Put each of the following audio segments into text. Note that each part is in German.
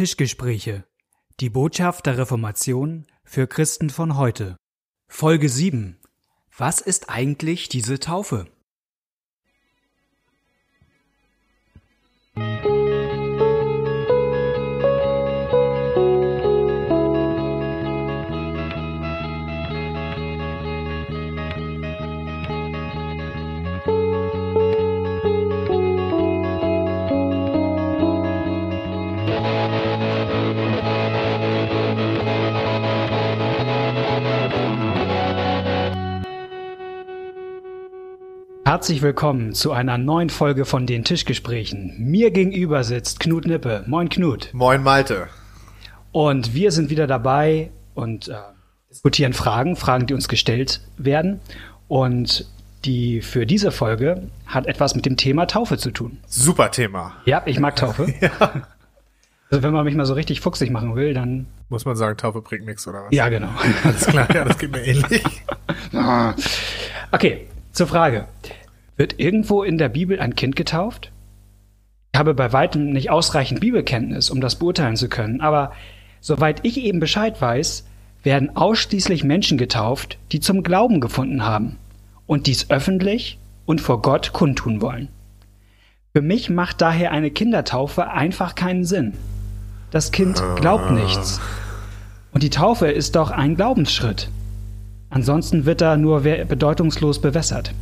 Tischgespräche. Die Botschaft der Reformation für Christen von heute. Folge 7. Was ist eigentlich diese Taufe? Herzlich willkommen zu einer neuen Folge von den Tischgesprächen. Mir gegenüber sitzt Knut Nippe. Moin Knut. Moin Malte. Und wir sind wieder dabei und äh, diskutieren Fragen, Fragen, die uns gestellt werden. Und die für diese Folge hat etwas mit dem Thema Taufe zu tun. Super Thema. Ja, ich mag Taufe. ja. Also wenn man mich mal so richtig fuchsig machen will, dann muss man sagen, Taufe bringt nichts oder was? Ja, genau. Alles klar, ja, das geht mir ähnlich. okay, zur Frage. Wird irgendwo in der Bibel ein Kind getauft? Ich habe bei weitem nicht ausreichend Bibelkenntnis, um das beurteilen zu können, aber soweit ich eben Bescheid weiß, werden ausschließlich Menschen getauft, die zum Glauben gefunden haben und dies öffentlich und vor Gott kundtun wollen. Für mich macht daher eine Kindertaufe einfach keinen Sinn. Das Kind glaubt nichts. Und die Taufe ist doch ein Glaubensschritt. Ansonsten wird er nur bedeutungslos bewässert.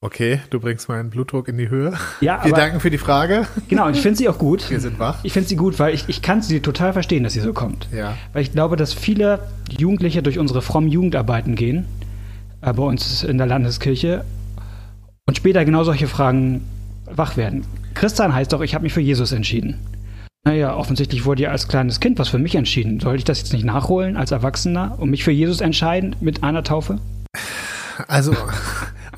Okay, du bringst meinen Blutdruck in die Höhe. Ja, Wir danken für die Frage. Genau, ich finde sie auch gut. Wir sind wach. Ich finde sie gut, weil ich, ich kann sie total verstehen, dass sie so kommt. Ja. Weil ich glaube, dass viele Jugendliche durch unsere frommen Jugendarbeiten gehen, äh, bei uns in der Landeskirche, und später genau solche Fragen wach werden. Christian heißt doch, ich habe mich für Jesus entschieden. Naja, offensichtlich wurde ja als kleines Kind was für mich entschieden. Soll ich das jetzt nicht nachholen als Erwachsener und mich für Jesus entscheiden mit einer Taufe? Also,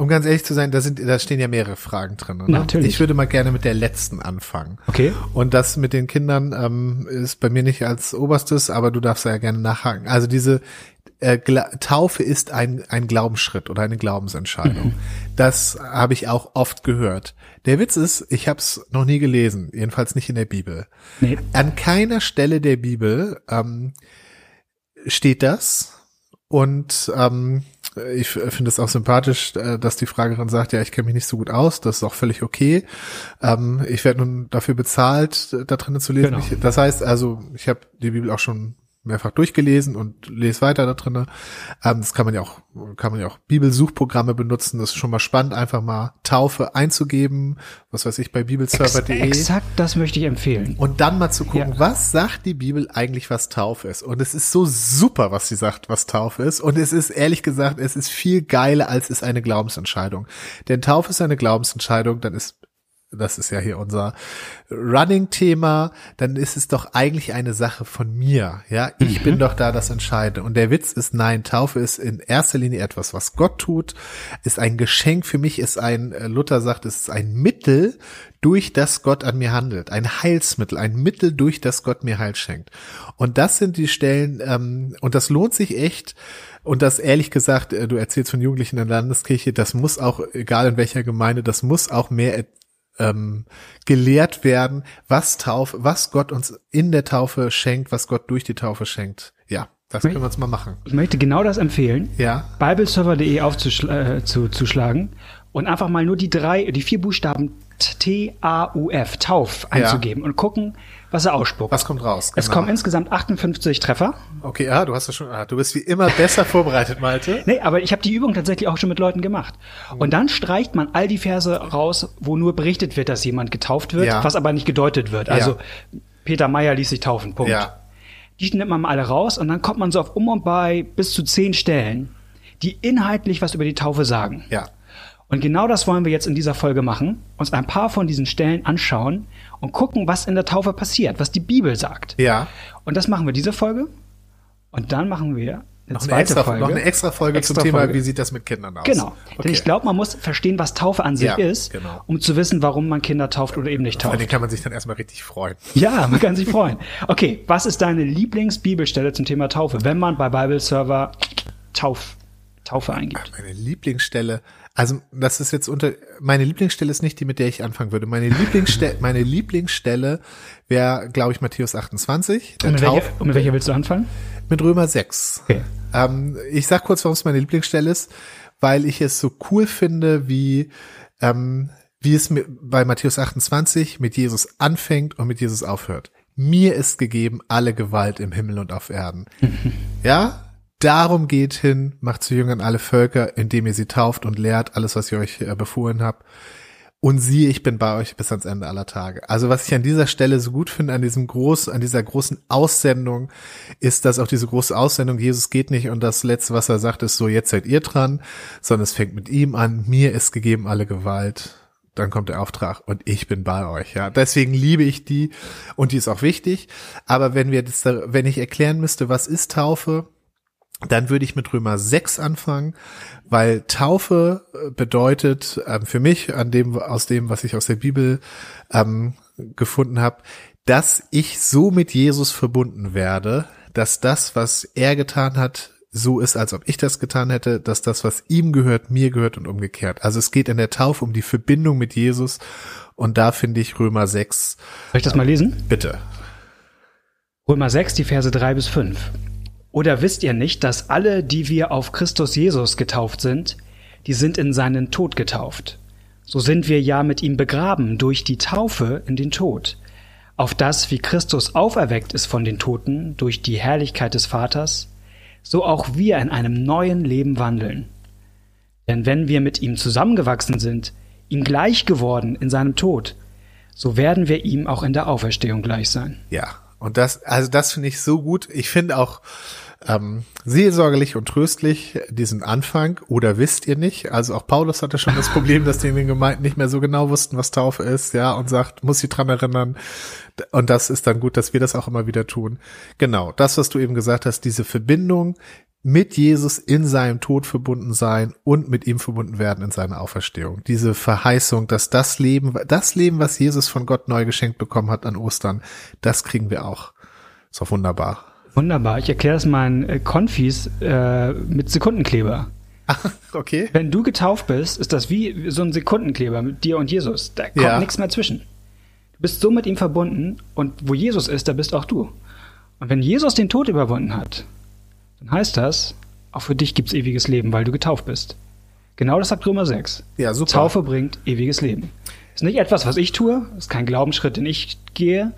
um ganz ehrlich zu sein, da sind, da stehen ja mehrere Fragen drin. Ne? Natürlich. Ich würde mal gerne mit der letzten anfangen. Okay. Und das mit den Kindern ähm, ist bei mir nicht als oberstes, aber du darfst ja gerne nachhaken. Also diese äh, Taufe ist ein, ein Glaubensschritt oder eine Glaubensentscheidung. Mhm. Das habe ich auch oft gehört. Der Witz ist, ich habe es noch nie gelesen, jedenfalls nicht in der Bibel. Nee. An keiner Stelle der Bibel ähm, steht das. Und ähm, ich finde es auch sympathisch, äh, dass die Fragerin sagt, ja, ich kenne mich nicht so gut aus, das ist auch völlig okay. Ähm, ich werde nun dafür bezahlt, da drinnen zu lesen. Genau. Ich, das heißt also, ich habe die Bibel auch schon mehrfach durchgelesen und lese weiter da drinne. Ähm, das kann man ja auch, kann man ja auch Bibelsuchprogramme benutzen. Das ist schon mal spannend, einfach mal Taufe einzugeben, was weiß ich, bei bibelserver.de. Ex exakt, das möchte ich empfehlen. Und dann mal zu gucken, Ja. was sagt die Bibel eigentlich, was Taufe ist? Und es ist so super, was sie sagt, was Taufe ist. Und es ist ehrlich gesagt, es ist viel geiler, als es eine Glaubensentscheidung. Denn Taufe ist eine Glaubensentscheidung, dann ist das ist ja hier unser Running-Thema, dann ist es doch eigentlich eine Sache von mir. Ja, ich bin doch da das Entscheidende. Und der Witz ist, nein, Taufe ist in erster Linie etwas, was Gott tut, ist ein Geschenk für mich, ist ein, äh, Luther sagt, es ist ein Mittel, durch das Gott an mir handelt. Ein Heilsmittel, ein Mittel, durch das Gott mir Heil schenkt. Und das sind die Stellen, ähm, und das lohnt sich echt, und das ehrlich gesagt, äh, du erzählst von Jugendlichen in der Landeskirche, das muss auch, egal in welcher Gemeinde, das muss auch mehr ähm, gelehrt werden, was Taufe, was Gott uns in der Taufe schenkt, was Gott durch die Taufe schenkt. Ja, das können wir uns mal machen. Ich möchte genau das empfehlen. Ja, bibleserver.de aufzuschlagen zu, zuschlagen und einfach mal nur die drei, die vier Buchstaben T-A-U-F, Tauf, einzugeben und gucken, was er ausspuckt. was kommt raus? Es Genau. kommen insgesamt 58 Treffer. Okay, ja, du hast das schon, ah, du bist wie immer besser vorbereitet, Malte. Nee, aber ich habe die Übung tatsächlich auch schon mit Leuten gemacht. Und dann streicht man all die Verse raus, wo nur berichtet wird, dass jemand getauft wird, Ja. was aber nicht gedeutet wird. Also Peter Meyer ließ sich taufen, Punkt. Ja. Die nimmt man mal alle raus und dann kommt man so auf um und bei bis zu zehn Stellen, die inhaltlich was über die Taufe sagen. Ja. Und genau das wollen wir jetzt in dieser Folge machen, uns ein paar von diesen Stellen anschauen und gucken, was in der Taufe passiert, was die Bibel sagt. Ja. Und das machen wir diese Folge. Und dann machen wir eine Noch eine, zweite extra, Folge. noch eine extra Folge Extra zum Thema, Folge. wie sieht das mit Kindern aus? Genau. Okay. Denn ich glaube, man muss verstehen, was Taufe an sich Ja, ist, genau. um zu wissen, warum man Kinder tauft oder eben nicht Vor tauft. allem kann man sich dann erstmal richtig freuen. Ja, man kann sich freuen. Okay, was ist deine Lieblingsbibelstelle zum Thema Taufe, wenn man bei Bible Server Tauf, Taufe eingibt? Meine Lieblingsstelle, Also, das ist jetzt unter, meine Lieblingsstelle ist nicht die, mit der ich anfangen würde. Meine Lieblingsstelle, meine Lieblingsstelle wäre, glaube ich, Matthäus 28. Und mit, welcher, und mit welcher willst du anfangen? Mit Römer 6. Okay. Ähm, ich sag kurz, warum es meine Lieblingsstelle ist, weil ich es so cool finde, wie, ähm, wie es mit, bei Matthäus 28 mit Jesus anfängt und mit Jesus aufhört. Mir ist gegeben alle Gewalt im Himmel und auf Erden. ja? Darum geht hin, macht zu Jüngern alle Völker, indem ihr sie tauft und lehrt alles, was ich euch äh, befohlen habt. Und siehe, ich bin bei euch bis ans Ende aller Tage. Also was ich an dieser Stelle so gut finde, an diesem groß, an dieser großen Aussendung, ist, dass auch diese große Aussendung, Jesus geht nicht und das letzte, was er sagt, ist so, jetzt seid ihr dran, sondern es fängt mit ihm an, mir ist gegeben alle Gewalt. Dann kommt der Auftrag und ich bin bei euch, ja. Deswegen liebe ich die und die ist auch wichtig. Aber wenn wir das, wenn ich erklären müsste, was ist Taufe, dann würde ich mit Römer 6 anfangen, weil Taufe äh, bedeutet ähm, für mich, an dem, aus dem, was ich aus der Bibel ähm, gefunden habe, dass ich so mit Jesus verbunden werde, dass das, was er getan hat, so ist, als ob ich das getan hätte, dass das, was ihm gehört, mir gehört und umgekehrt. Also es geht in der Taufe um die Verbindung mit Jesus und da finde ich Römer 6. Soll ich das mal lesen? Bitte. Römer 6, die Verse 3 bis 5. Oder wisst ihr nicht, dass alle, die wir auf Christus Jesus getauft sind, die sind in seinen Tod getauft? So sind wir ja mit ihm begraben durch die Taufe in den Tod, auf das, wie Christus auferweckt ist von den Toten durch die Herrlichkeit des Vaters, so auch wir in einem neuen Leben wandeln. Denn wenn wir mit ihm zusammengewachsen sind, ihm gleich geworden in seinem Tod, so werden wir ihm auch in der Auferstehung gleich sein. Ja, und das, also das finde ich so gut. Ich finde auch ähm, seelsorgerlich und tröstlich diesen Anfang. Oder wisst ihr nicht? Also auch Paulus hatte schon das Problem, dass die in den Gemeinden nicht mehr so genau wussten, was Taufe ist, ja, und sagt, muss sie dran erinnern. Und das ist dann gut, dass wir das auch immer wieder tun. Genau, das, was du eben gesagt hast, diese Verbindung mit Jesus in seinem Tod verbunden sein und mit ihm verbunden werden in seiner Auferstehung. Diese Verheißung, dass das Leben, das Leben, was Jesus von Gott neu geschenkt bekommen hat an Ostern, das kriegen wir auch. Ist doch wunderbar. Wunderbar. Ich erkläre es meinen äh, Konfis äh, mit Sekundenkleber. Okay. Wenn du getauft bist, ist das wie so ein Sekundenkleber mit dir und Jesus. Da kommt ja. nichts mehr zwischen. Du bist so mit ihm verbunden und wo Jesus ist, da bist auch du. Und wenn Jesus den Tod überwunden hat, dann heißt das, auch für dich gibt's ewiges Leben, weil du getauft bist. Genau das sagt Römer 6. Ja, super. Taufe bringt ewiges Leben. Ist nicht etwas, was ich tue, ist kein Glaubensschritt, den ich gehe,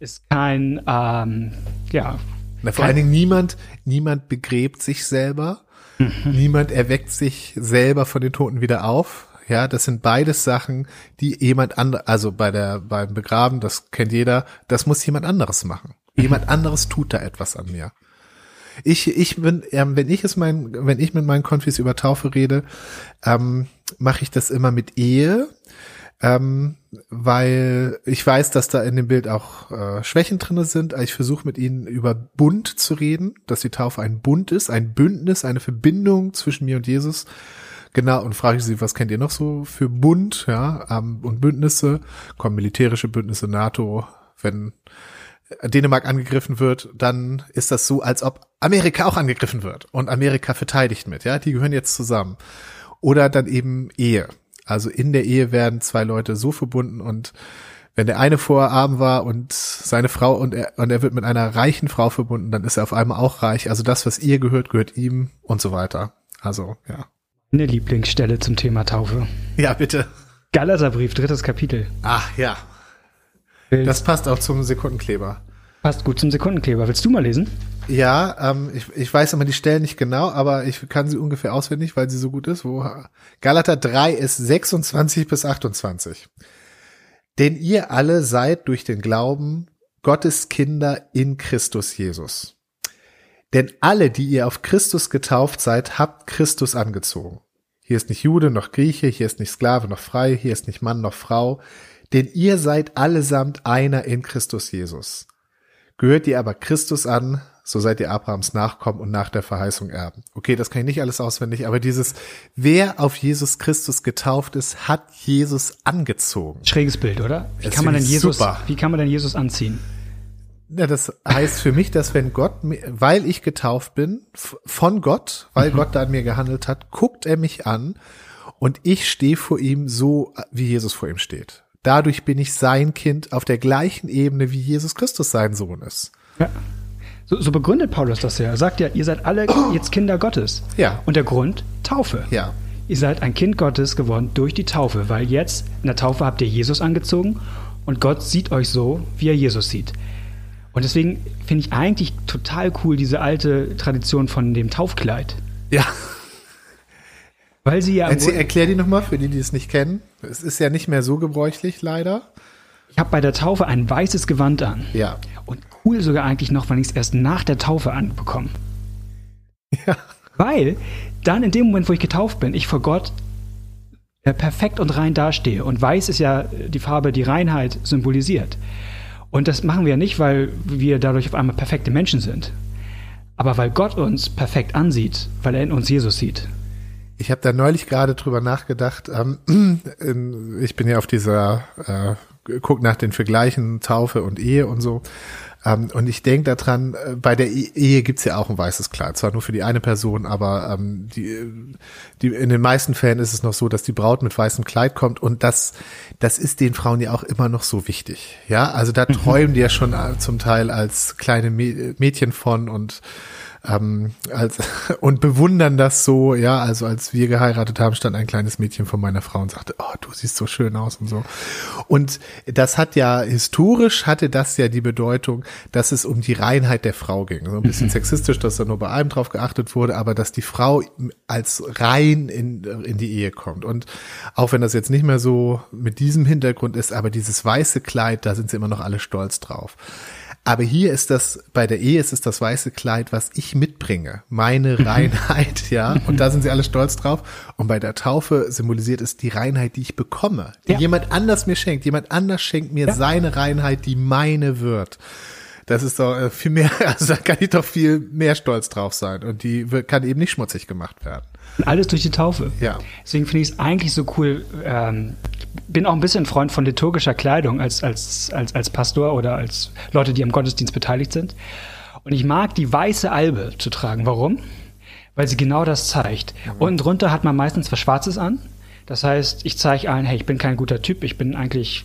ist kein, ähm, ja. Na, vor allen Dingen niemand, niemand begräbt sich selber. Mhm. Niemand erweckt sich selber von den Toten wieder auf. Ja, das sind beides Sachen, die jemand andere, also bei der, beim Begraben, das kennt jeder, das muss jemand anderes machen. Jemand anderes tut da etwas an mir. Ich, ich bin, ähm, wenn ich es mein, wenn ich mit meinen Konfis über Taufe rede, ähm, mache ich das immer mit Ehe, ähm, weil ich weiß, dass da in dem Bild auch äh, Schwächen drinne sind. Ich versuche mit ihnen über Bund zu reden, dass die Taufe ein Bund ist, ein Bündnis, eine Verbindung zwischen mir und Jesus. Genau, und frage ich sie, was kennt ihr noch so für Bund, ja, ähm, und Bündnisse? Kommen militärische Bündnisse, NATO, wenn Dänemark angegriffen wird, dann ist das so, als ob Amerika auch angegriffen wird und Amerika verteidigt mit, ja, die gehören jetzt zusammen. Oder dann eben Ehe. Also in der Ehe werden zwei Leute so verbunden und wenn der eine vorher arm war und seine Frau und er, und er wird mit einer reichen Frau verbunden, dann ist er auf einmal auch reich. Also das, was ihr gehört, gehört ihm und so weiter. Also, ja. Eine Lieblingsstelle zum Thema Taufe. Ja, bitte. Galaterbrief, drittes Kapitel. Ach, ja. Das passt auch zum Sekundenkleber. Passt gut zum Sekundenkleber. Willst du mal lesen? Ja, ähm, ich, ich weiß immer die Stellen nicht genau, aber ich kann sie ungefähr auswendig, weil sie so gut ist. Wo Galater 3 ist 26 bis 28. Denn ihr alle seid durch den Glauben Gottes Kinder in Christus Jesus. Denn alle, die ihr auf Christus getauft seid, habt Christus angezogen. Hier ist nicht Jude noch Grieche, hier ist nicht Sklave noch frei, hier ist nicht Mann noch Frau, denn ihr seid allesamt einer in Christus Jesus. Gehört ihr aber Christus an, so seid ihr Abrahams Nachkommen und nach der Verheißung Erben. Okay, das kann ich nicht alles auswendig, aber dieses, wer auf Jesus Christus getauft ist, hat Jesus angezogen. Schräges Bild, oder? Wie kann man denn Jesus, super. wie kann man denn Jesus anziehen? Ja, das heißt für mich, dass wenn Gott, weil ich getauft bin, von Gott, weil mhm. Gott da an mir gehandelt hat, guckt er mich an Und ich stehe vor ihm so, wie Jesus vor ihm steht. Dadurch bin ich sein Kind auf der gleichen Ebene, wie Jesus Christus sein Sohn ist. Ja. So, so begründet Paulus das ja. Er sagt ja, ihr seid alle jetzt Kinder Gottes. Ja. Und der Grund? Taufe. Ja. Ihr seid ein Kind Gottes geworden durch die Taufe, weil jetzt in der Taufe habt ihr Jesus angezogen und Gott sieht euch so, wie er Jesus sieht. Und deswegen finde ich eigentlich total cool diese alte Tradition von dem Taufkleid. Ja. Weil sie ja. Erzähl, erklär die nochmal für die, die es nicht kennen. Es ist ja nicht mehr so gebräuchlich, leider. Ich habe bei der Taufe ein weißes Gewand an. Ja. Und cool sogar eigentlich noch, wenn ich es erst nach der Taufe anbekomme. Ja. Weil dann in dem Moment, wo ich getauft bin, ich vor Gott äh, perfekt und rein dastehe. Und weiß ist ja die Farbe, die Reinheit symbolisiert. Und das machen wir ja nicht, weil wir dadurch auf einmal perfekte Menschen sind. Aber weil Gott uns perfekt ansieht, weil er in uns Jesus sieht. Ich habe da neulich gerade drüber nachgedacht. Ähm, ich bin ja auf dieser, äh, guck nach den Vergleichen Taufe und Ehe und so. Ähm, und ich denke daran, äh, bei der e-, Ehe gibt's ja auch ein weißes Kleid, zwar nur für die eine Person, aber ähm, die, die, in den meisten Fällen ist es noch so, dass die Braut mit weißem Kleid kommt und das, das ist den Frauen ja auch immer noch so wichtig. Ja, also da mhm. träumen die ja schon äh, zum Teil als kleine Mädchen von und ähm, als, und bewundern das so, ja, also als wir geheiratet haben, stand ein kleines Mädchen von meiner Frau und sagte, oh, du siehst so schön aus und so. Und das hat ja, historisch hatte das ja die Bedeutung, dass es um die Reinheit der Frau ging. So ein bisschen mhm. sexistisch, dass da nur bei einem drauf geachtet wurde, aber dass die Frau als rein in, in die Ehe kommt. Und auch wenn das jetzt nicht mehr so mit diesem Hintergrund ist, aber dieses weiße Kleid, da sind sie immer noch alle stolz drauf. Aber hier ist das, bei der Ehe ist es das weiße Kleid, was ich mitbringe. Meine mhm. Reinheit, ja. Und da sind sie alle stolz drauf. Und bei der Taufe symbolisiert es die Reinheit, die ich bekomme. Die ja. jemand anders mir schenkt. Jemand anders schenkt mir ja. seine Reinheit, die meine wird. Das ist doch äh, viel mehr, also da kann ich doch viel mehr stolz drauf sein. Und die kann eben nicht schmutzig gemacht werden. Alles durch die Taufe. Ja. Deswegen finde ich es eigentlich so cool. Ähm, bin auch ein bisschen Freund von liturgischer Kleidung als, als, als, als Pastor oder als Leute, die am Gottesdienst beteiligt sind. Und ich mag die weiße Albe zu tragen. Warum? Weil sie genau das zeigt. Mhm. Unten drunter hat man meistens was Schwarzes an. Das heißt, ich zeige allen, hey, ich bin kein guter Typ, ich bin eigentlich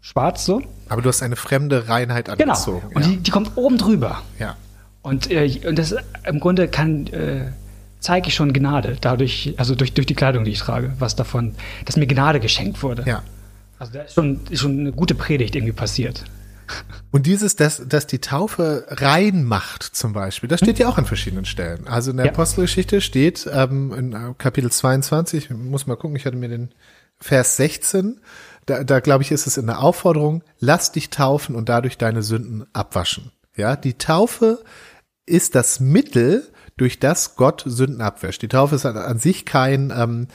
schwarz so. Aber du hast eine fremde Reinheit genau. angezogen. Genau. Und ja. die, die kommt oben drüber. Ja. Und, äh, und das im Grunde kann äh, zeige ich schon Gnade, dadurch, also durch, durch die Kleidung, die ich trage, was davon, dass mir Gnade geschenkt wurde. Ja. Also da ist schon, ist schon eine gute Predigt irgendwie passiert. Und dieses, dass, dass die Taufe rein macht, zum Beispiel, das steht ja auch an verschiedenen Stellen. Also in der ja. Apostelgeschichte steht ähm, in Kapitel 22, muss mal gucken, ich hatte mir den Vers 16, da, da glaube ich, ist es in der Aufforderung, lass dich taufen und dadurch deine Sünden abwaschen. Ja, die Taufe ist das Mittel, durch das Gott Sünden abwäscht. Die Taufe ist an sich kein, ähm,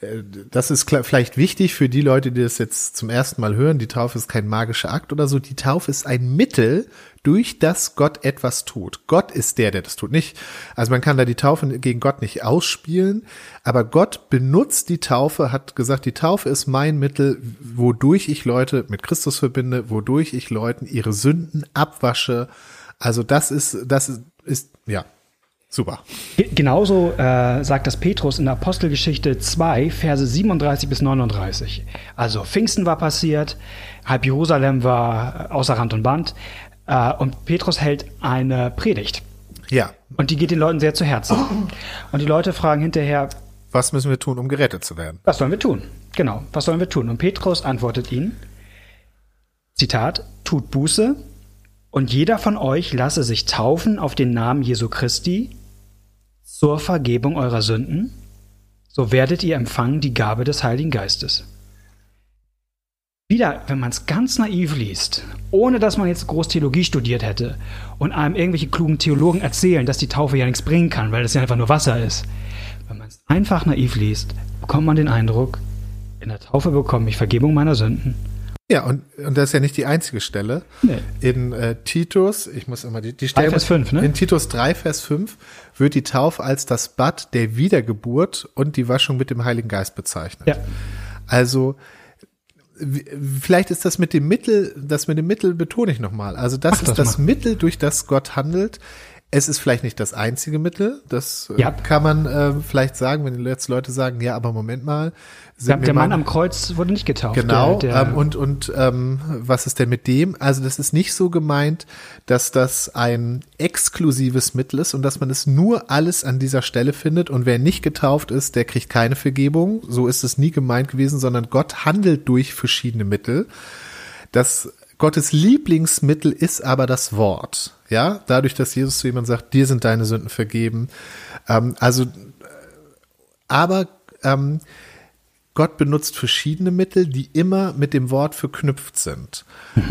äh, das ist vielleicht wichtig für die Leute, die das jetzt zum ersten Mal hören. Die Taufe ist kein magischer Akt oder so. Die Taufe ist ein Mittel, durch das Gott etwas tut. Gott ist der, der das tut. Nicht, also man kann da die Taufe gegen Gott nicht ausspielen, aber Gott benutzt die Taufe, hat gesagt, die Taufe ist mein Mittel, wodurch ich Leute mit Christus verbinde, wodurch ich Leuten ihre Sünden abwasche. Also das ist, das ist, ist ja, Super. Genauso äh, sagt das Petrus in der Apostelgeschichte 2, Verse 37 bis 39. Also Pfingsten war passiert, halb Jerusalem war außer Rand und Band äh, und Petrus hält eine Predigt. Ja. Und die geht den Leuten sehr zu Herzen. Und die Leute fragen hinterher, was müssen wir tun, um gerettet zu werden? Was sollen wir tun? Genau, was sollen wir tun? Und Petrus antwortet ihnen, Zitat, tut Buße und jeder von euch lasse sich taufen auf den Namen Jesu Christi zur Vergebung eurer Sünden, so werdet ihr empfangen die Gabe des Heiligen Geistes. Wieder, wenn man es ganz naiv liest, ohne dass man jetzt groß Theologie studiert hätte und einem irgendwelche klugen Theologen erzählen, dass die Taufe ja nichts bringen kann, weil es ja einfach nur Wasser ist. Wenn man es einfach naiv liest, bekommt man den Eindruck, in der Taufe bekomme ich Vergebung meiner Sünden ja, und, und das ist ja nicht die einzige Stelle. Nee. In äh, Titus, ich muss immer die, die Stelle. 3 Vers 5, ne? In Titus 3, Vers 5 wird die Taufe als das Bad der Wiedergeburt und die Waschung mit dem Heiligen Geist bezeichnet. Ja. Also, vielleicht ist das mit dem Mittel, das mit dem Mittel betone ich nochmal. Also, das Ach, ist das, das Mittel, durch das Gott handelt. Es ist vielleicht nicht das einzige Mittel, das äh, Ja. kann man äh, vielleicht sagen, wenn jetzt Leute sagen, ja, aber Moment mal. Der, Mann meine- am Kreuz wurde nicht getauft. Genau, Der, der, ähm, und, und ähm, was ist denn mit dem? Also das ist nicht so gemeint, dass das ein exklusives Mittel ist und dass man es nur alles an dieser Stelle findet und wer nicht getauft ist, der kriegt keine Vergebung. So ist es nie gemeint gewesen, sondern Gott handelt durch verschiedene Mittel. Das Gottes Lieblingsmittel ist aber das Wort. Ja, dadurch, dass Jesus zu jemandem sagt, dir sind deine Sünden vergeben. Ähm, also, äh, aber ähm, Gott benutzt verschiedene Mittel, die immer mit dem Wort verknüpft sind.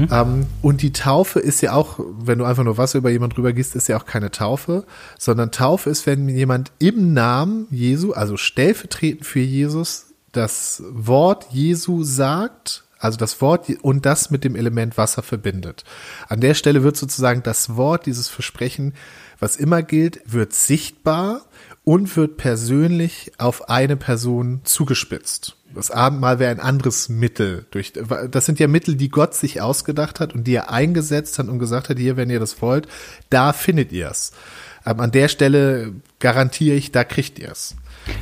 Ähm, und die Taufe ist ja auch, wenn du einfach nur Wasser über jemand drüber gießt, ist ja auch keine Taufe, sondern Taufe ist, wenn jemand im Namen Jesu, also stellvertretend für Jesus, das Wort Jesu sagt, also das Wort und das mit dem Element Wasser verbindet. An der Stelle wird sozusagen das Wort, dieses Versprechen, was immer gilt, wird sichtbar und wird persönlich auf eine Person zugespitzt. Das Abendmahl wäre ein anderes Mittel. Durch, das sind ja Mittel, die Gott sich ausgedacht hat und die er eingesetzt hat und gesagt hat, hier, wenn ihr das wollt, da findet ihr es. Ähm, an der Stelle garantiere ich, da kriegt ihr es.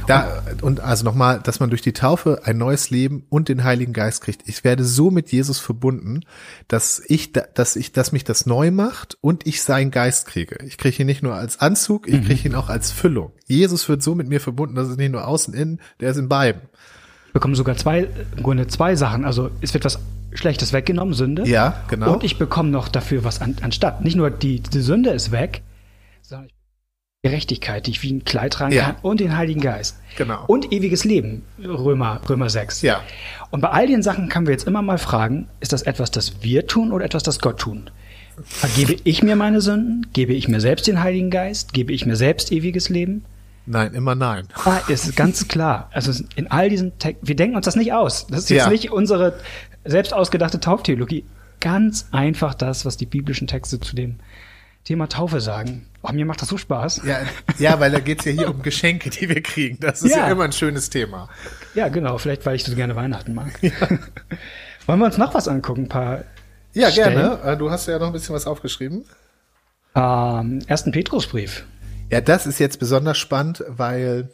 Da, und also nochmal, dass man durch die Taufe ein neues Leben und den Heiligen Geist kriegt. Ich werde so mit Jesus verbunden, dass ich, da- dass ich, dass mich das neu macht und ich seinen Geist kriege. Ich kriege ihn nicht nur als Anzug, ich kriege ihn auch als Füllung. Jesus wird so mit mir verbunden, dass es nicht nur außen innen, der ist in beiden. bekomme sogar zwei, im Grunde zwei Sachen. Also es wird was Schlechtes weggenommen, Sünde. Ja, genau. Und ich bekomme noch dafür was an, anstatt. Nicht nur die, die Sünde ist weg, sondern ich Gerechtigkeit, die ich wie ein Kleid tragen Ja. kann, und den Heiligen Geist. Genau. Und ewiges Leben, Römer, Römer 6. Ja. Und bei all den Sachen können wir jetzt immer mal fragen, ist das etwas, das wir tun oder etwas, das Gott tun? Vergebe ich mir meine Sünden? Gebe ich mir selbst den Heiligen Geist? Gebe ich mir selbst ewiges Leben? Nein, immer nein. Ah, es ist ganz klar. Also in all diesen Texten, wir denken uns das nicht aus. Das ist jetzt Ja. nicht unsere selbst ausgedachte Tauftheologie. Ganz einfach das, was die biblischen Texte zu dem Thema Taufe sagen. Oh, mir macht das so Spaß. Ja, ja, weil da geht's ja hier um Geschenke, die wir kriegen. Das ist ja, Ja. immer ein schönes Thema. Ja, genau. Vielleicht, weil ich so gerne Weihnachten mag. Wollen wir uns noch was angucken? Ein paar Ja, Stellen? gerne. Äh, Du hast ja noch ein bisschen was aufgeschrieben. ähm, ersten Petrusbrief. Ja, das ist jetzt besonders spannend, weil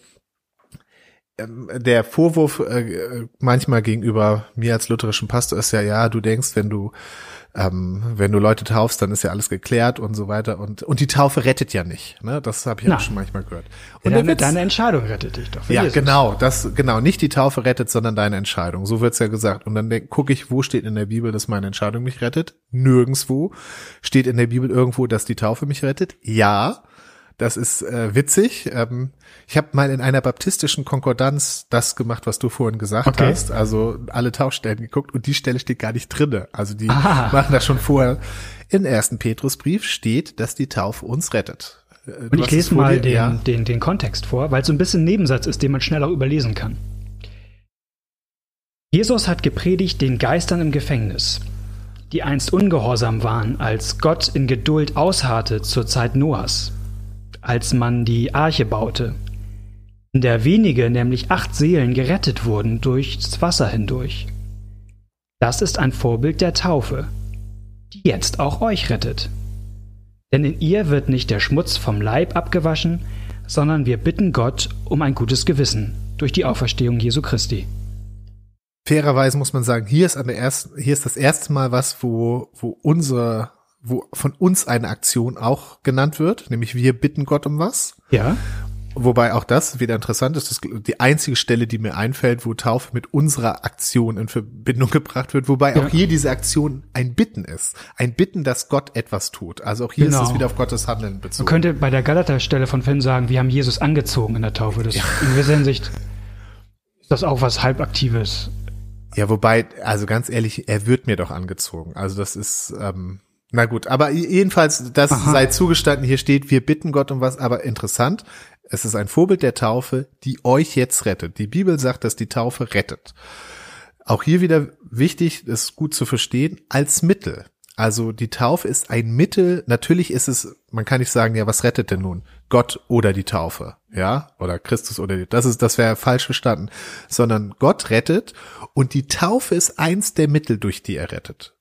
ähm, der Vorwurf äh, äh, manchmal gegenüber mir als lutherischen Pastor ist ja, ja, du denkst, wenn du ähm, wenn du Leute taufst, dann ist ja alles geklärt und so weiter und und die Taufe rettet ja nicht. Ne? Das habe ich ja schon manchmal gehört. Und Deine, der Witz- deine Entscheidung rettet dich doch. ja, Jesus. genau, das genau nicht die Taufe rettet, sondern deine Entscheidung. So wird's ja gesagt. Und dann gucke ich, wo steht in der Bibel, dass meine Entscheidung mich rettet? Nirgendswo. Steht in der Bibel irgendwo, dass die Taufe mich rettet? Ja. Das ist äh, witzig. Ähm, ich habe mal in einer baptistischen Konkordanz das gemacht, was du vorhin gesagt Okay. hast. Also alle Tauchstellen geguckt und die Stelle steht gar nicht drinne. Also die Ah. machen das schon vorher. Im ersten Petrusbrief steht, dass die Taufe uns rettet. Äh, du Und ich es lese mal dir? den, Ja. den, den Kontext vor, weil es so ein bisschen ein Nebensatz ist, den man schnell auch überlesen kann. Jesus hat gepredigt den Geistern im Gefängnis, die einst ungehorsam waren, als Gott in Geduld ausharrte zur Zeit Noahs, als man die Arche baute, in der wenige, nämlich acht Seelen, gerettet wurden durchs Wasser hindurch. Das ist ein Vorbild der Taufe, die jetzt auch euch rettet. Denn in ihr wird nicht der Schmutz vom Leib abgewaschen, sondern wir bitten Gott um ein gutes Gewissen durch die Auferstehung Jesu Christi. fairerweise muss man sagen, hier ist ersten, hier ist das erste Mal was, wo, wo unser, wo von uns eine Aktion auch genannt wird, nämlich wir bitten Gott um was. Ja? Wobei auch das wieder interessant ist, das ist die einzige Stelle, die mir einfällt, wo Taufe mit unserer Aktion in Verbindung gebracht wird, wobei Ja. auch hier diese Aktion ein Bitten ist. Ein Bitten, dass Gott etwas tut. Also auch hier Genau. ist es wieder auf Gottes Handeln Man bezogen. könnte bei der Galater-Stelle von Finn sagen, wir haben Jesus angezogen in der Taufe. Das, In gewisser Hinsicht ist das auch was Halbaktives. Ja, wobei, also ganz ehrlich, er wird mir doch angezogen. Also das ist, ähm, na gut, aber jedenfalls, das Aha. sei zugestanden, hier steht, wir bitten Gott um was, aber interessant, es ist ein Vorbild der Taufe, die euch jetzt rettet. Die Bibel sagt, dass die Taufe rettet. Auch hier wieder wichtig, das ist gut zu verstehen, als Mittel. Also die Taufe ist ein Mittel, natürlich ist es, man kann nicht sagen, ja, was rettet denn nun? Gott oder die Taufe, ja? Oder Christus oder die, das ist, das wäre falsch verstanden. Sondern Gott rettet und die Taufe ist eins der Mittel, durch die er rettet.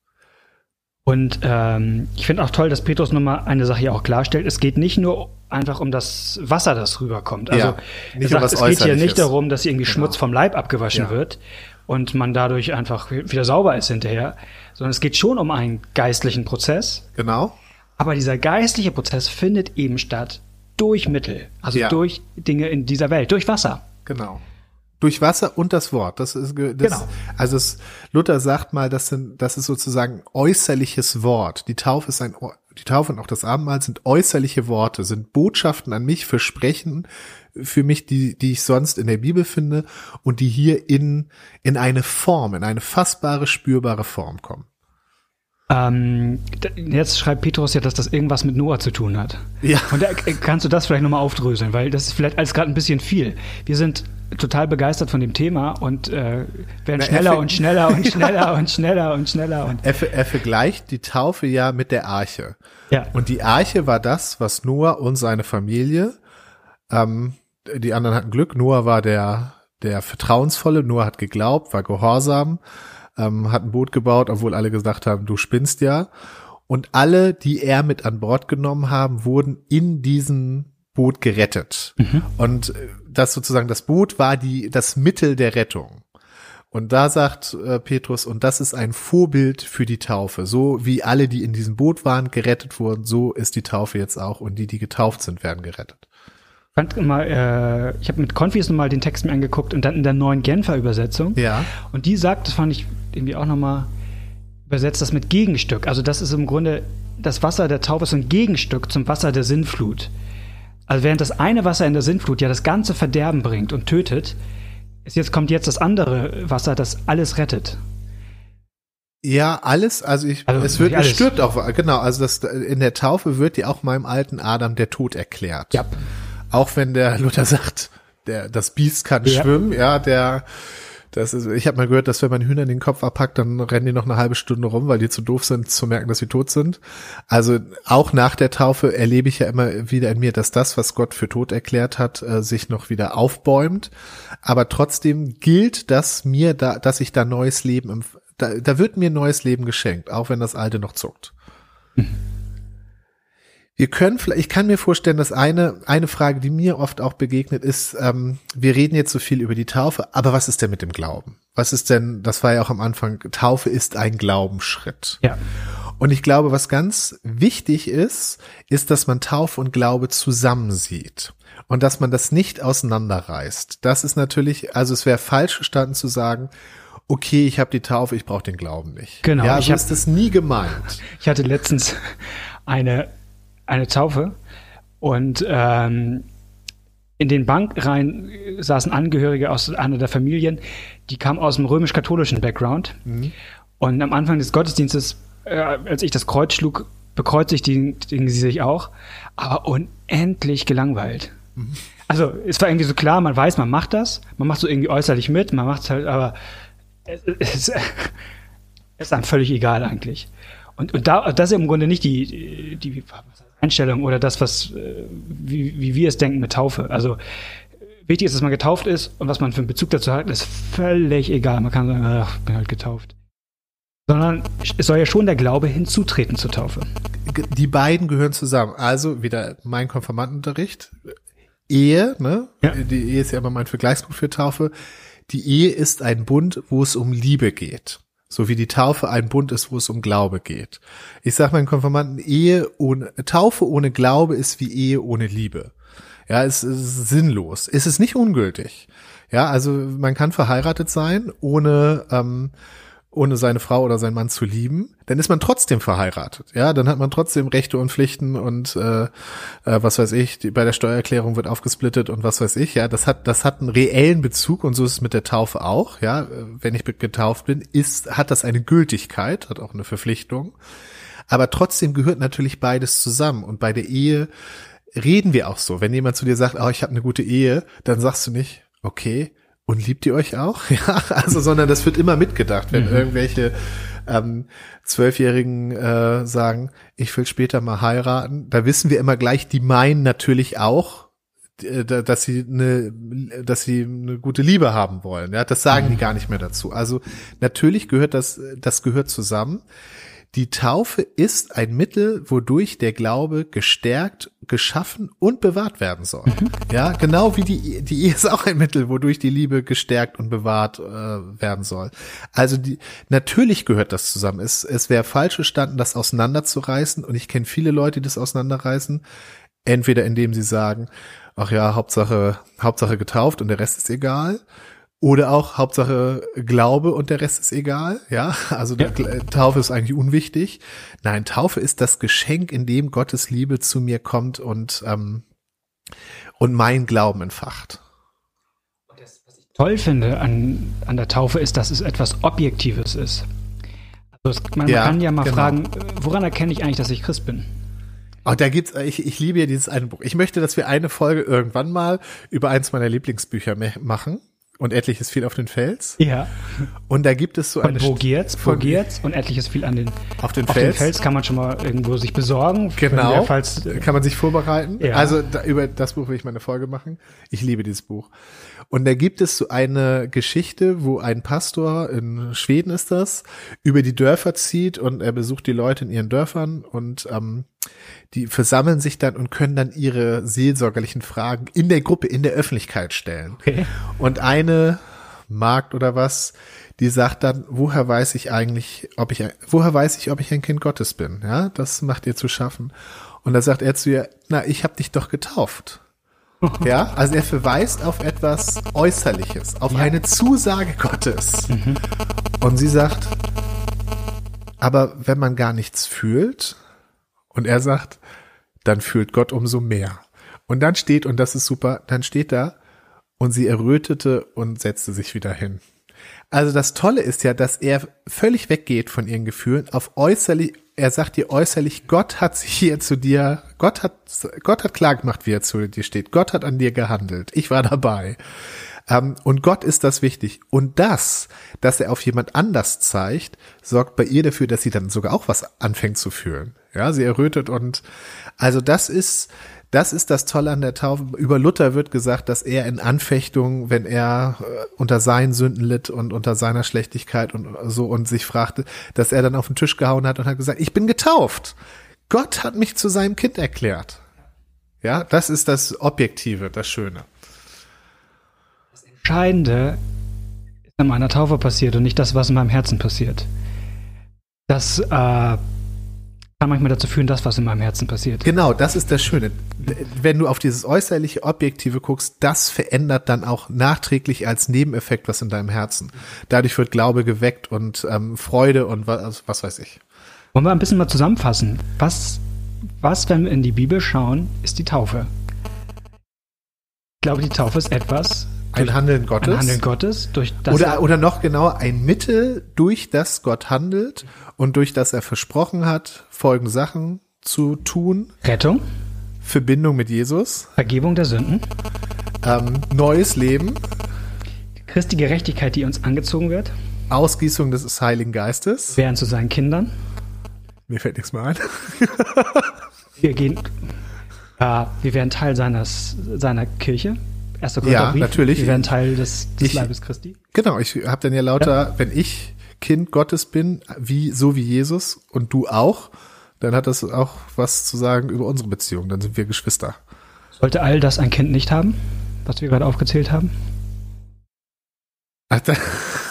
Und ähm, ich finde auch toll, dass Petrus nochmal eine Sache hier auch klarstellt. Es geht nicht nur einfach um das Wasser, das rüberkommt. Also Ja, nicht um sagt, was es geht hier nicht darum, dass irgendwie Genau. Schmutz vom Leib abgewaschen Ja. wird und man dadurch einfach wieder sauber ist hinterher, sondern es geht schon um einen geistlichen Prozess. Genau. Aber dieser geistliche Prozess findet eben statt durch Mittel, also Ja. durch Dinge in dieser Welt, durch Wasser. Genau. Durch Wasser und das Wort. Das ist das, Genau. Also es, Luther sagt mal, das sind, das ist sozusagen äußerliches Wort. Die Taufe ist ein, die Taufe und auch das Abendmahl sind äußerliche Worte, sind Botschaften an mich, Versprechen für mich, die, die ich sonst in der Bibel finde und die hier in, in eine Form, in eine fassbare, spürbare Form kommen. Ähm, jetzt schreibt Petrus ja, dass das irgendwas mit Noah zu tun hat. Ja. Und da äh, kannst du das vielleicht nochmal aufdröseln, weil das ist vielleicht alles gerade ein bisschen viel. Wir sind total begeistert von dem Thema und äh, werden Na, schneller er und schneller und schneller und schneller und schneller und Er, er vergleicht die Taufe ja mit der Arche. ja. Und die Arche war das, was Noah und seine Familie, ähm, die anderen hatten Glück, Noah war der, der Vertrauensvolle, Noah hat geglaubt, war gehorsam, ähm, hat ein Boot gebaut, obwohl alle gesagt haben, du spinnst ja. Und alle, die er mit an Bord genommen haben, wurden in diesem Boot gerettet. Und äh, das sozusagen, das Boot war die, das Mittel der Rettung. Und da sagt äh, Petrus, und das ist ein Vorbild für die Taufe. So wie alle, die in diesem Boot waren, gerettet wurden, so ist die Taufe jetzt auch. Und die, die getauft sind, werden gerettet. Ich fand mal, äh, ich habe mit Konfis nochmal den Text mir angeguckt und dann in der neuen Genfer Übersetzung. Ja. Und die sagt, das fand ich irgendwie auch nochmal übersetzt, das mit Gegenstück. Also das ist im Grunde, das Wasser der Taufe ist ein Gegenstück zum Wasser der Sinnflut. Also während das eine Wasser in der Sinnflut ja das ganze Verderben bringt und tötet, ist jetzt kommt jetzt das andere Wasser, das alles rettet. Ja, alles, also ich, Also es wird, es stirbt auch, genau, also das, in der Taufe wird ja auch meinem alten Adam der Tod erklärt. Ja. Auch wenn der Luther sagt, der, das Biest kann Ja. schwimmen, ja, der, das ist, ich habe mal gehört, dass wenn man Hühnern den Kopf abpackt, dann rennen die noch eine halbe Stunde rum, weil die zu doof sind, zu merken, dass sie tot sind. Also auch nach der Taufe erlebe ich ja immer wieder in mir, dass das, was Gott für tot erklärt hat, äh, sich noch wieder aufbäumt. Aber trotzdem gilt das mir da, dass ich da neues Leben, da, da wird mir neues Leben geschenkt, auch wenn das alte noch zuckt. Wir können vielleicht, ich kann mir vorstellen, dass eine, eine Frage, die mir oft auch begegnet ist, ähm, wir reden jetzt so viel über die Taufe, aber was ist denn mit dem Glauben? Was ist denn, das war ja auch am Anfang, Taufe ist ein Glaubensschritt. Ja. Und ich glaube, was ganz wichtig ist, ist, dass man Taufe und Glaube zusammensieht und dass man das nicht auseinanderreißt. Das ist natürlich, also es wäre falsch verstanden zu sagen, okay, ich habe die Taufe, ich brauche den Glauben nicht. Genau, Ja, ich so hab- ist das nie gemeint. Ich hatte letztens eine, eine Taufe und ähm, in den Bankreihen saßen Angehörige aus einer der Familien, die kamen aus dem römisch-katholischen Background. Und am Anfang des Gottesdienstes, äh, als ich das Kreuz schlug, bekreuzigten sie sich auch, aber unendlich gelangweilt. Also es war irgendwie so klar, man weiß, man macht das, man macht so irgendwie äußerlich mit, man macht es halt, aber es, es, es ist einem völlig egal eigentlich. Und, und da, das ist im Grunde nicht die, die Einstellung oder das, was, äh, wie, wie wir es denken mit Taufe. Also wichtig ist, dass man getauft ist und was man für einen Bezug dazu hat, ist völlig egal. Man kann sagen, ach, bin halt getauft. Sondern es soll ja schon der Glaube hinzutreten zur Taufe. die beiden gehören zusammen. Also wieder mein Konfirmandenunterricht. Ehe, ne? Ja. Die Ehe ist ja immer mein Vergleichspunkt für Taufe. Die Ehe ist ein Bund, wo es um Liebe geht. So wie die Taufe ein Bund ist, wo es um Glaube geht. Ich sage meinen Konfirmanden, Ehe ohne, Taufe ohne Glaube ist wie Ehe ohne Liebe. Ja, es ist sinnlos. Es ist nicht ungültig. Ja, also man kann verheiratet sein, ohne, ähm, ohne seine Frau oder seinen Mann zu lieben, dann ist man trotzdem verheiratet. Ja, dann hat man trotzdem Rechte und Pflichten und äh, äh, was weiß ich, die, bei der Steuererklärung wird aufgesplittet und was weiß ich. Ja, das hat das hat einen reellen Bezug und so ist es mit der Taufe auch. Ja, äh, wenn ich getauft bin, ist hat das eine Gültigkeit, hat auch eine Verpflichtung. Aber trotzdem gehört natürlich beides zusammen und bei der Ehe reden wir auch so. Wenn jemand zu dir sagt, oh, ich habe eine gute Ehe, dann sagst du nicht, okay, und liebt ihr euch auch? Ja, also, sondern das wird immer mitgedacht, wenn irgendwelche ähm, Zwölfjährigen äh, sagen, ich will später mal heiraten. Da wissen wir immer gleich, die meinen natürlich auch, äh, da- dass sie eine, dass sie eine gute Liebe haben wollen. Ja, das sagen die gar nicht mehr dazu. Also natürlich gehört das, das gehört zusammen. Die Taufe ist ein Mittel, wodurch der Glaube gestärkt, geschaffen und bewahrt werden soll. Mhm. Ja, genau wie die, die Ehe ist auch ein Mittel, wodurch die Liebe gestärkt und bewahrt äh, werden soll. Also die, natürlich gehört das zusammen. Es, es wäre falsch gestanden, das auseinanderzureißen. Und ich kenne viele Leute, die das auseinanderreißen. Entweder indem sie sagen, ach ja, Hauptsache, Hauptsache getauft und der Rest ist egal. Oder auch Hauptsache Glaube und der Rest ist egal. Ja, also ja. Taufe ist eigentlich unwichtig. Nein, Taufe ist das Geschenk, in dem Gottes Liebe zu mir kommt und, ähm, und mein Glauben entfacht. Das, was ich toll finde an, an der Taufe ist, dass es etwas Objektives ist. Also es, man, ja, kann ja mal genau. fragen, woran erkenne ich eigentlich, dass ich Christ bin? Oh, da gibt's, ich, ich liebe ja dieses eine Buch. Ich möchte, dass wir eine Folge irgendwann mal über eins meiner Lieblingsbücher machen und etliches viel auf den Fels. Ja. Und da gibt es so eine. Wo geht's? Wo geht's? Und etliches viel an den. Auf den Fels. Auf den Fels kann man schon mal irgendwo sich besorgen. Genau. Falls, kann man sich vorbereiten. Ja. Also da, über das Buch will ich meine Folge machen. Ich liebe dieses Buch. Und da gibt es so eine Geschichte, wo ein Pastor in Schweden ist das, über die Dörfer zieht und er besucht die Leute in ihren Dörfern und ähm, die versammeln sich dann und können dann ihre seelsorgerlichen Fragen in der Gruppe, in der Öffentlichkeit stellen. Okay. Und eine Magd oder was, die sagt dann, woher weiß ich eigentlich, ob ich, woher weiß ich, ob ich ein Kind Gottes bin? Ja, das macht ihr zu schaffen. Und da sagt er zu ihr, na, ich habe dich doch getauft. Ja, also er verweist auf etwas Äußerliches, auf ja. eine Zusage Gottes. Mhm. Und sie sagt, aber wenn man gar nichts fühlt, und er sagt, dann fühlt Gott umso mehr. Und dann steht, und das ist super, dann steht da, und sie errötete und setzte sich wieder hin. Also das Tolle ist ja, dass er völlig weggeht von ihren Gefühlen auf äußerlich, er sagt dir äußerlich, Gott hat sich hier zu dir, Gott hat, Gott hat klar gemacht, wie er zu dir steht. Gott hat an dir gehandelt. Ich war dabei. Ähm, und Gott ist das wichtig. Und das, dass er auf jemand anders zeigt, sorgt bei ihr dafür, dass sie dann sogar auch was anfängt zu fühlen. Ja, sie errötet und also das ist, das ist das Tolle an der Taufe. Über Luther wird gesagt, dass er in Anfechtung, wenn er äh, unter seinen Sünden litt und unter seiner Schlechtigkeit und so und sich fragte, dass er dann auf den Tisch gehauen hat und hat gesagt, ich bin getauft. Gott hat mich zu seinem Kind erklärt. Ja, das ist das Objektive, das Schöne. Das Entscheidende ist in meiner Taufe passiert und nicht das, was in meinem Herzen passiert. Das äh, kann manchmal dazu führen, das, was in meinem Herzen passiert. Genau, das ist das Schöne. Wenn du auf dieses äußerliche Objektive guckst, das verändert dann auch nachträglich als Nebeneffekt was in deinem Herzen. Dadurch wird Glaube geweckt und ähm, Freude und was, was weiß ich. Wollen wir ein bisschen mal zusammenfassen? Was, was, wenn wir in die Bibel schauen, ist die Taufe? Ich glaube, die Taufe ist etwas, ein Handeln Gottes. Ein Handeln Gottes durch das oder oder noch genauer ein Mittel, durch das Gott handelt und durch das er versprochen hat, folgende Sachen zu tun. Rettung. Verbindung mit Jesus. Vergebung der Sünden. Ähm, neues Leben. Christi Gerechtigkeit, die uns angezogen wird. Ausgießung des Heiligen Geistes. Werden zu seinen Kindern. Mir fällt nichts mehr ein. wir gehen, äh, wir werden Teil seines, seiner Kirche. Erster. Ja, natürlich. Wir werden Teil des, des ich, Leibes Christi. Genau, ich habe dann ja lauter, ja. wenn ich Kind Gottes bin, wie so wie Jesus und du auch, dann hat das auch was zu sagen über unsere Beziehung. Dann sind wir Geschwister. Sollte all das ein Kind nicht haben, was wir gerade aufgezählt haben? Ach, da,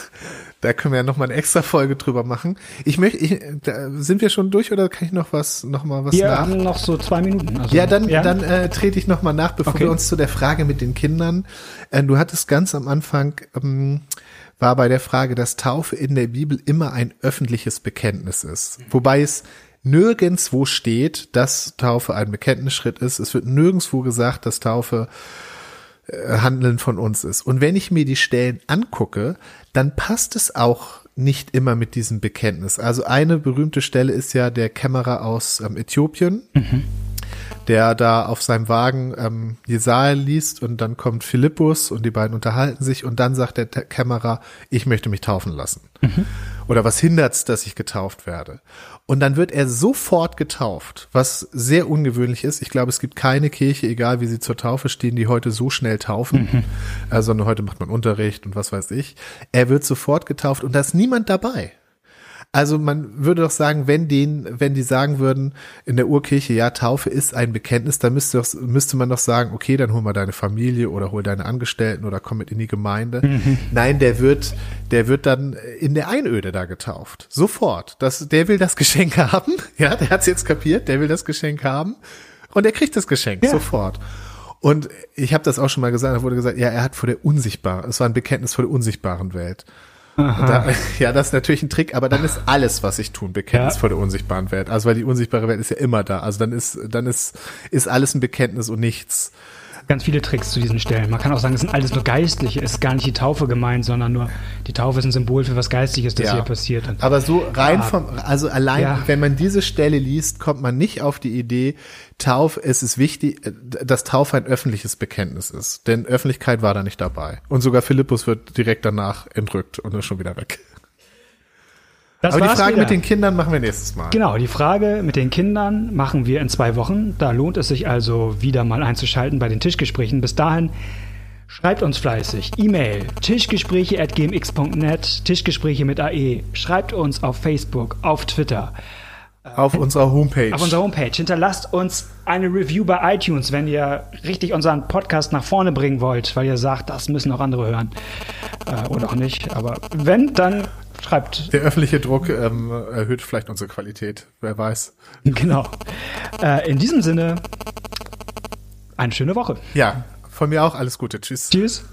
da können wir ja noch mal eine extra Folge drüber machen. Ich möchte, ich, da, sind wir schon durch oder kann ich noch was, noch mal was wir nach? Haben noch so zwei Minuten. Also, ja, dann, ja? dann äh, trete ich noch mal nach, bevor okay. wir uns zu der Frage mit den Kindern. Äh, du hattest ganz am Anfang ähm, war bei der Frage, dass Taufe in der Bibel immer ein öffentliches Bekenntnis ist, wobei es nirgendswo steht, dass Taufe ein Bekenntnisschritt ist. Es wird nirgendswo gesagt, dass Taufe äh, Handeln von uns ist. Und wenn ich mir die Stellen angucke, dann passt es auch nicht immer mit diesem Bekenntnis. Also eine berühmte Stelle ist ja der Kämmerer aus ähm, Äthiopien, mhm. Der da auf seinem Wagen ähm, Jesaja liest und dann kommt Philippus und die beiden unterhalten sich und dann sagt der Kämmerer, ich möchte mich taufen lassen. Mhm. Oder was hindert's, dass ich getauft werde? Und dann wird er sofort getauft, was sehr ungewöhnlich ist. Ich glaube, es gibt keine Kirche, egal wie sie zur Taufe stehen, die heute so schnell taufen, mhm. äh, sondern heute macht man Unterricht und was weiß ich. Er wird sofort getauft und da ist niemand dabei. Also man würde doch sagen, wenn den, wenn die sagen würden in der Urkirche, ja, Taufe ist ein Bekenntnis, dann müsste, doch, müsste man doch sagen, okay, dann hol mal deine Familie oder hol deine Angestellten oder komm mit in die Gemeinde. Mhm. Nein, der wird, der wird dann in der Einöde da getauft. Sofort. Das, der will das Geschenk haben. Ja, der hat's jetzt kapiert, der will das Geschenk haben. Und er kriegt das Geschenk ja. sofort. Und ich habe das auch schon mal gesagt, da wurde gesagt, ja, er hat vor der unsichtbaren, es war ein Bekenntnis vor der unsichtbaren Welt. Da, ja, das ist natürlich ein Trick, aber dann ist alles, was ich tun, Bekenntnis ja. vor der unsichtbaren Welt. Also weil die unsichtbare Welt ist ja immer da. Also dann ist, dann ist, ist alles ein Bekenntnis und nichts ganz viele Tricks zu diesen Stellen. Man kann auch sagen, es sind alles nur Geistliche. Es ist gar nicht die Taufe gemeint, sondern nur die Taufe ist ein Symbol für was Geistliches, das ja. hier passiert. Und Aber so rein ja. vom, also allein, wenn man diese Stelle liest, kommt man nicht auf die Idee, Taufe, es ist wichtig, dass Taufe ein öffentliches Bekenntnis ist. Denn Öffentlichkeit war da nicht dabei. Und sogar Philippus wird direkt danach entrückt und ist schon wieder weg. Das Aber die Frage wieder. mit den Kindern machen wir nächstes Mal. Genau, die Frage mit den Kindern machen wir in zwei Wochen. Da lohnt es sich also wieder mal einzuschalten bei den Tischgesprächen. Bis dahin schreibt uns fleißig. E-Mail tischgespräche at gmx.net, Tischgespräche mit AE. Schreibt uns auf Facebook, auf Twitter. Auf unserer Homepage. Auf unserer Homepage. Hinterlasst uns eine Review bei iTunes, wenn ihr richtig unseren Podcast nach vorne bringen wollt, weil ihr sagt, das müssen auch andere hören. Äh, oder auch nicht. Aber wenn, dann schreibt. Der öffentliche Druck ähm, erhöht vielleicht unsere Qualität, wer weiß. Genau. Äh, in diesem Sinne, eine schöne Woche. Ja, von mir auch alles Gute. Tschüss. Tschüss.